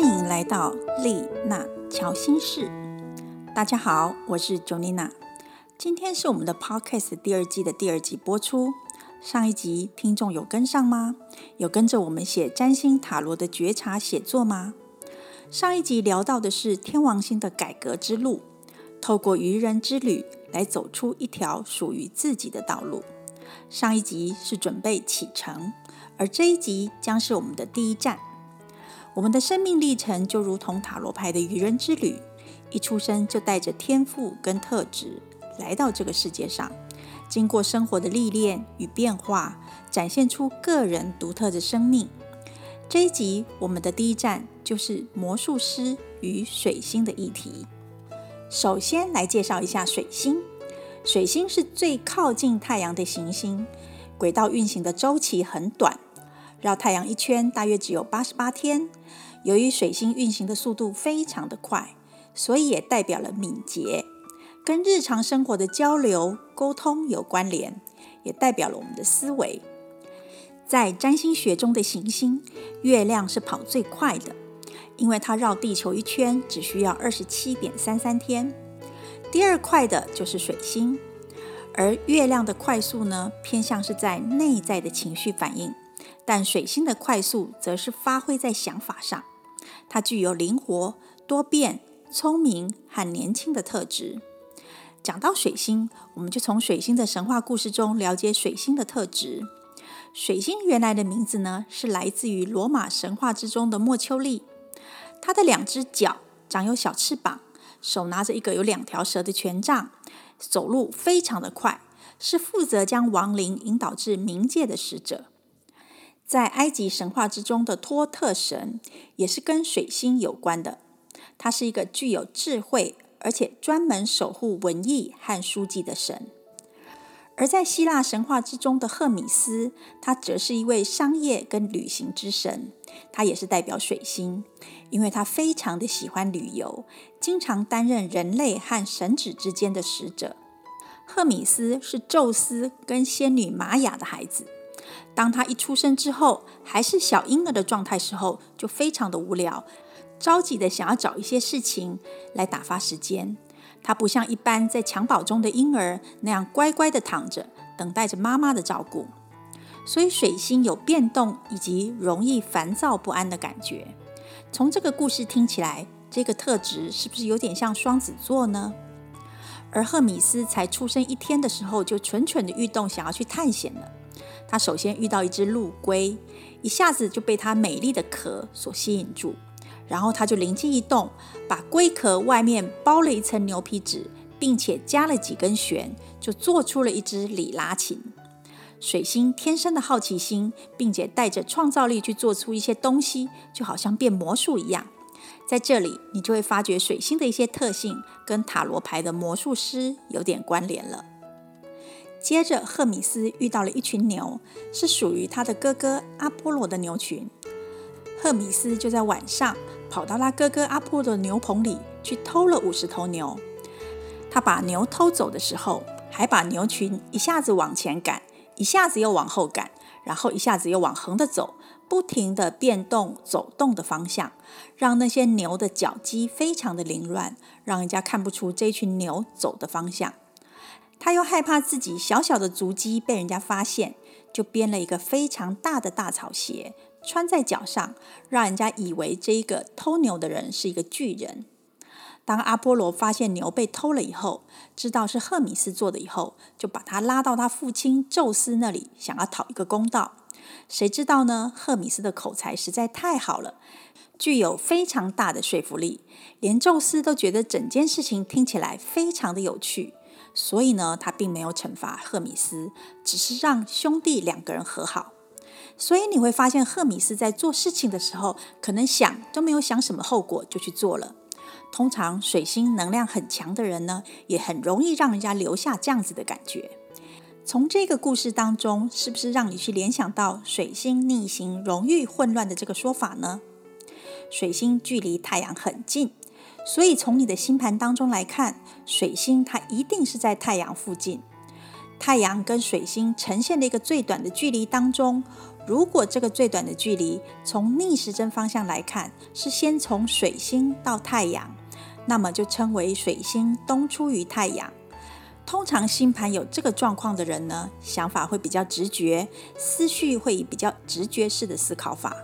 欢迎来到丽娜乔心事。大家好，我是 j o n n a。今天是我们的 Podcast 第二季的第二集播出。上一集听众有跟上吗？有跟着我们写占星塔罗的觉察写作吗？上一集聊到的是天王星的改革之路，透过愚人之旅来走出一条属于自己的道路。上一集是准备启程，而这一集将是我们的第一站。我们的生命历程就如同塔罗牌的愚人之旅，一出生就带着天赋跟特质来到这个世界上。经过生活的历练与变化，展现出个人独特的生命。这一集我们的第一站就是魔术师与水星的议题。首先来介绍一下水星。水星是最靠近太阳的行星，轨道运行的周期很短，绕太阳一圈大约只有八十八天。由于水星运行的速度非常的快，所以也代表了敏捷。跟日常生活的交流沟通有关联，也代表了我们的思维。在占星学中的行星，月亮是跑最快的，因为它绕地球一圈只需要二十七点三三天。第二快的就是水星，而月亮的快速呢，偏向是在内在的情绪反应，但水星的快速则是发挥在想法上。它具有灵活、多变、聪明和年轻的特质。讲到水星，我们就从水星的神话故事中了解水星的特质。水星原来的名字呢，是来自于罗马神话之中的莫丘利。它的两只脚长有小翅膀，手拿着一个有两条蛇的权杖，走路非常的快，是负责将亡灵引导至冥界的使者。在埃及神话之中的托特神，也是跟水星有关的。他是一个具有智慧。而且专门守护文艺和书籍的神，而在希腊神话之中的赫米斯，他则是一位商业跟旅行之神，他也是代表水星，因为他非常的喜欢旅游，经常担任人类和神祇之间的使者。赫米斯是宙斯跟仙女玛雅的孩子，当他一出生之后，还是小婴儿的状态时候，就非常的无聊。着急的想要找一些事情来打发时间。他不像一般在襁褓中的婴儿那样乖乖的躺着，等待着妈妈的照顾。所以水星有变动以及容易烦躁不安的感觉。从这个故事听起来，这个特质是不是有点像双子座呢？而赫米斯才出生一天的时候，就蠢蠢的欲动，想要去探险了。他首先遇到一只陆龟，一下子就被它美丽的壳所吸引住。然后他就灵机一动，把龟壳外面包了一层牛皮纸，并且加了几根弦，就做出了一支里拉琴。水星天生的好奇心，并且带着创造力去做出一些东西，就好像变魔术一样。在这里，你就会发觉水星的一些特性跟塔罗牌的魔术师有点关联了。接着，赫米斯遇到了一群牛，是属于他的哥哥阿波罗的牛群。赫米斯就在晚上。跑到他哥哥阿波罗的牛棚里去偷了五十头牛。他把牛偷走的时候，还把牛群一下子往前赶，一下子又往后赶，然后一下子又往横的走，不停的变动走动的方向，让那些牛的脚迹非常的凌乱，让人家看不出这群牛走的方向。他又害怕自己小小的足迹被人家发现，就编了一个非常大的大草鞋。穿在脚上，让人家以为这一个偷牛的人是一个巨人。当阿波罗发现牛被偷了以后，知道是赫米斯做的以后，就把他拉到他父亲宙斯那里，想要讨一个公道。谁知道呢？赫米斯的口才实在太好了，具有非常大的说服力，连宙斯都觉得整件事情听起来非常的有趣。所以呢，他并没有惩罚赫米斯，只是让兄弟两个人和好。所以你会发现，赫米斯在做事情的时候，可能想都没有想什么后果就去做了。通常水星能量很强的人呢，也很容易让人家留下这样子的感觉。从这个故事当中，是不是让你去联想到水星逆行、荣誉混乱的这个说法呢？水星距离太阳很近，所以从你的星盘当中来看，水星它一定是在太阳附近。太阳跟水星呈现的一个最短的距离当中。如果这个最短的距离从逆时针方向来看，是先从水星到太阳，那么就称为水星东出于太阳。通常星盘有这个状况的人呢，想法会比较直觉，思绪会以比较直觉式的思考法。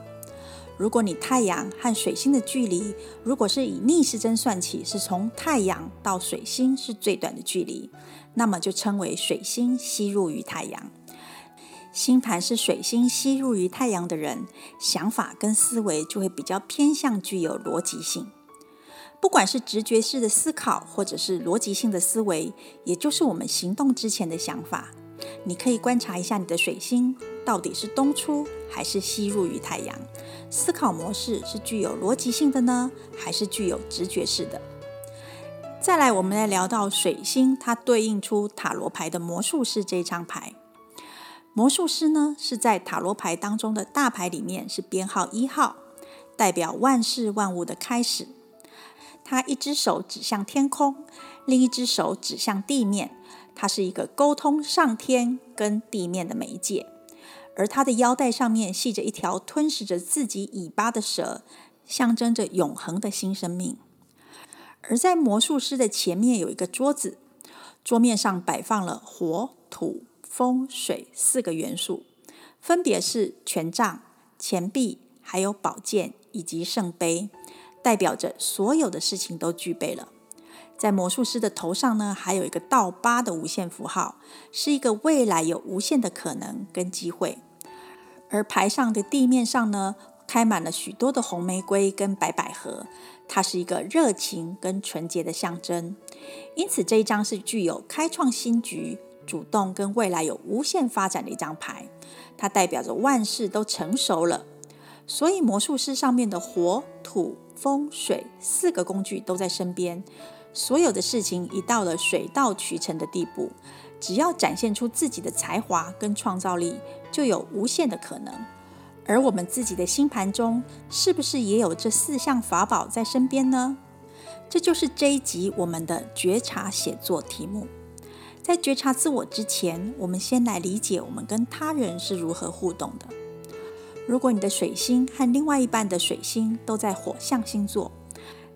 如果你太阳和水星的距离，如果是以逆时针算起，是从太阳到水星是最短的距离，那么就称为水星吸入于太阳。星盘是水星吸入于太阳的人，想法跟思维就会比较偏向具有逻辑性。不管是直觉式的思考，或者是逻辑性的思维，也就是我们行动之前的想法，你可以观察一下你的水星到底是东出还是西入于太阳，思考模式是具有逻辑性的呢，还是具有直觉式的？再来，我们来聊到水星，它对应出塔罗牌的魔术师这张牌。魔术师呢，是在塔罗牌当中的大牌里面是编号一号，代表万事万物的开始。他一只手指向天空，另一只手指向地面。它是一个沟通上天跟地面的媒介。而他的腰带上面系着一条吞噬着自己尾巴的蛇，象征着永恒的新生命。而在魔术师的前面有一个桌子，桌面上摆放了火、土、风、水四个元素，分别是权杖、钱币、还有宝剑以及圣杯。代表着所有的事情都具备了。在魔术师的头上呢，还有一个倒八的无限符号，是一个未来有无限的可能跟机会。而牌上的地面上呢，开满了许多的红玫瑰跟白百合，它是一个热情跟纯洁的象征。因此，这一张是具有开创新局、主动跟未来有无限发展的一张牌。它代表着万事都成熟了。所以，魔术师上面的火、土。风水四个工具都在身边，所有的事情已到了水到渠成的地步。只要展现出自己的才华跟创造力，就有无限的可能。而我们自己的星盘中，是不是也有这四项法宝在身边呢？这就是这一集我们的觉察写作题目。在觉察自我之前，我们先来理解我们跟他人是如何互动的。如果你的水星和另外一半的水星都在火象星座，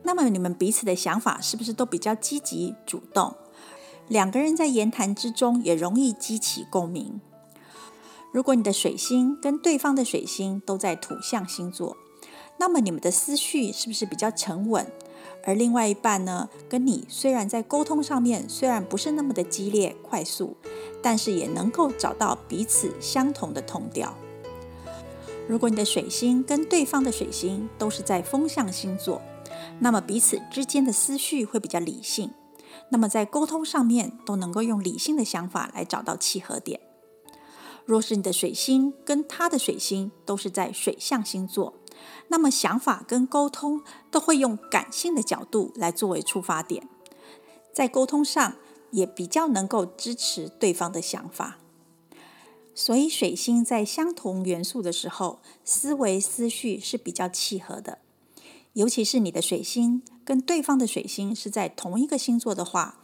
那么你们彼此的想法是不是都比较积极主动？两个人在言谈之中也容易激起共鸣。如果你的水星跟对方的水星都在土象星座，那么你们的思绪是不是比较沉稳？而另外一半呢，跟你虽然在沟通上面虽然不是那么的激烈快速，但是也能够找到彼此相同的同调。如果你的水星跟对方的水星都是在风象星座，那么彼此之间的思绪会比较理性，那么在沟通上面都能够用理性的想法来找到契合点。若是你的水星跟他的水星都是在水象星座，那么想法跟沟通都会用感性的角度来作为出发点，在沟通上也比较能够支持对方的想法。所以，水星在相同元素的时候，思维思绪是比较契合的。尤其是你的水星跟对方的水星是在同一个星座的话，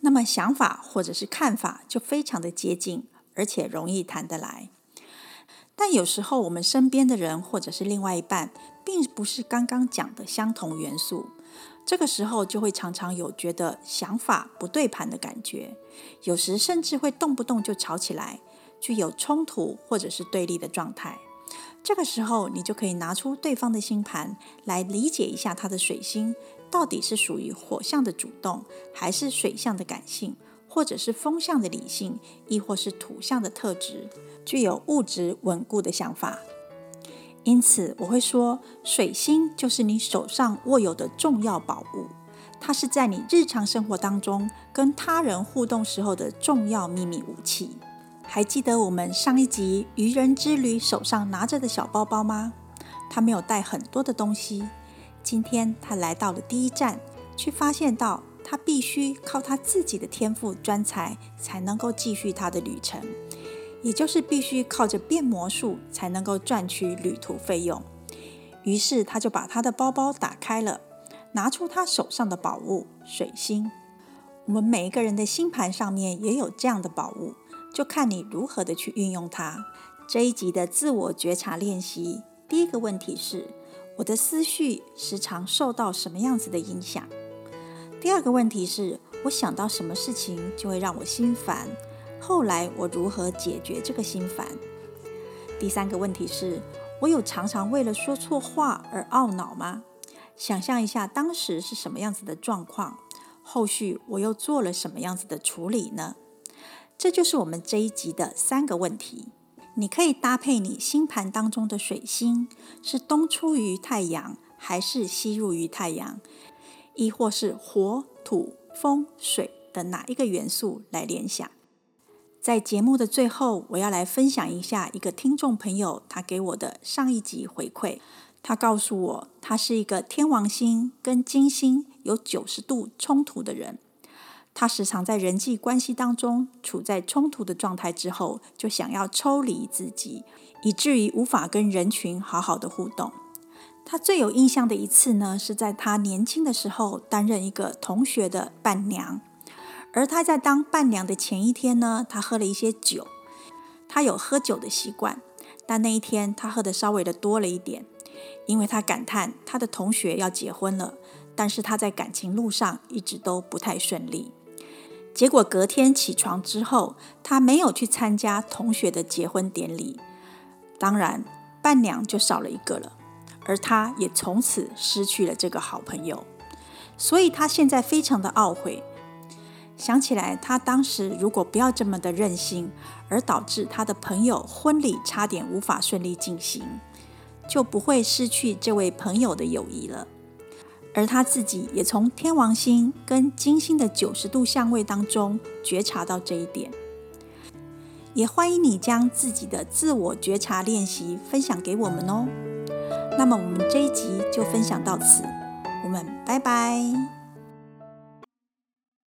那么想法或者是看法就非常的接近，而且容易谈得来。但有时候，我们身边的人或者是另外一半，并不是刚刚讲的相同元素，这个时候就会常常有觉得想法不对盘的感觉，有时甚至会动不动就吵起来。具有冲突或者是对立的状态，这个时候你就可以拿出对方的星盘来理解一下他的水星到底是属于火象的主动，还是水象的感性，或者是风象的理性，亦或是土象的特质，具有物质稳固的想法。因此，我会说，水星就是你手上握有的重要宝物，它是在你日常生活当中跟他人互动时候的重要秘密武器。还记得我们上一集愚人之旅手上拿着的小包包吗？他没有带很多的东西。今天他来到了第一站，却发现到他必须靠他自己的天赋专才才能够继续他的旅程，也就是必须靠着变魔术才能够赚取旅途费用。于是他就把他的包包打开了，拿出他手上的宝物——水星。我们每一个人的星盘上面也有这样的宝物。就看你如何的去运用它。这一集的自我觉察练习，第一个问题是：我的思绪时常受到什么样子的影响？第二个问题是：我想到什么事情就会让我心烦？后来我如何解决这个心烦？第三个问题是：我有常常为了说错话而懊恼吗？想象一下当时是什么样子的状况，后续我又做了什么样子的处理呢？这就是我们这一集的三个问题。你可以搭配你星盘当中的水星是东出于太阳还是西入于太阳，亦或是火、土、风、水的哪一个元素来联想。在节目的最后，我要来分享一下一个听众朋友他给我的上一集回馈。他告诉我，他是一个天王星跟金星有九十度冲突的人。他时常在人际关系当中处在冲突的状态之后，就想要抽离自己，以至于无法跟人群好好的互动。他最有印象的一次呢，是在他年轻的时候担任一个同学的伴娘，而他在当伴娘的前一天呢，他喝了一些酒。他有喝酒的习惯，但那一天他喝的稍微的多了一点，因为他感叹他的同学要结婚了，但是他在感情路上一直都不太顺利。结果隔天起床之后，他没有去参加同学的结婚典礼，当然伴娘就少了一个了，而他也从此失去了这个好朋友，所以他现在非常的懊悔。想起来，他当时如果不要这么的任性，而导致他的朋友婚礼差点无法顺利进行，就不会失去这位朋友的友谊了。而他自己也从天王星跟金星的九十度相位当中觉察到这一点，也欢迎你将自己的自我觉察练习分享给我们哦。那么我们这一集就分享到此，我们拜拜。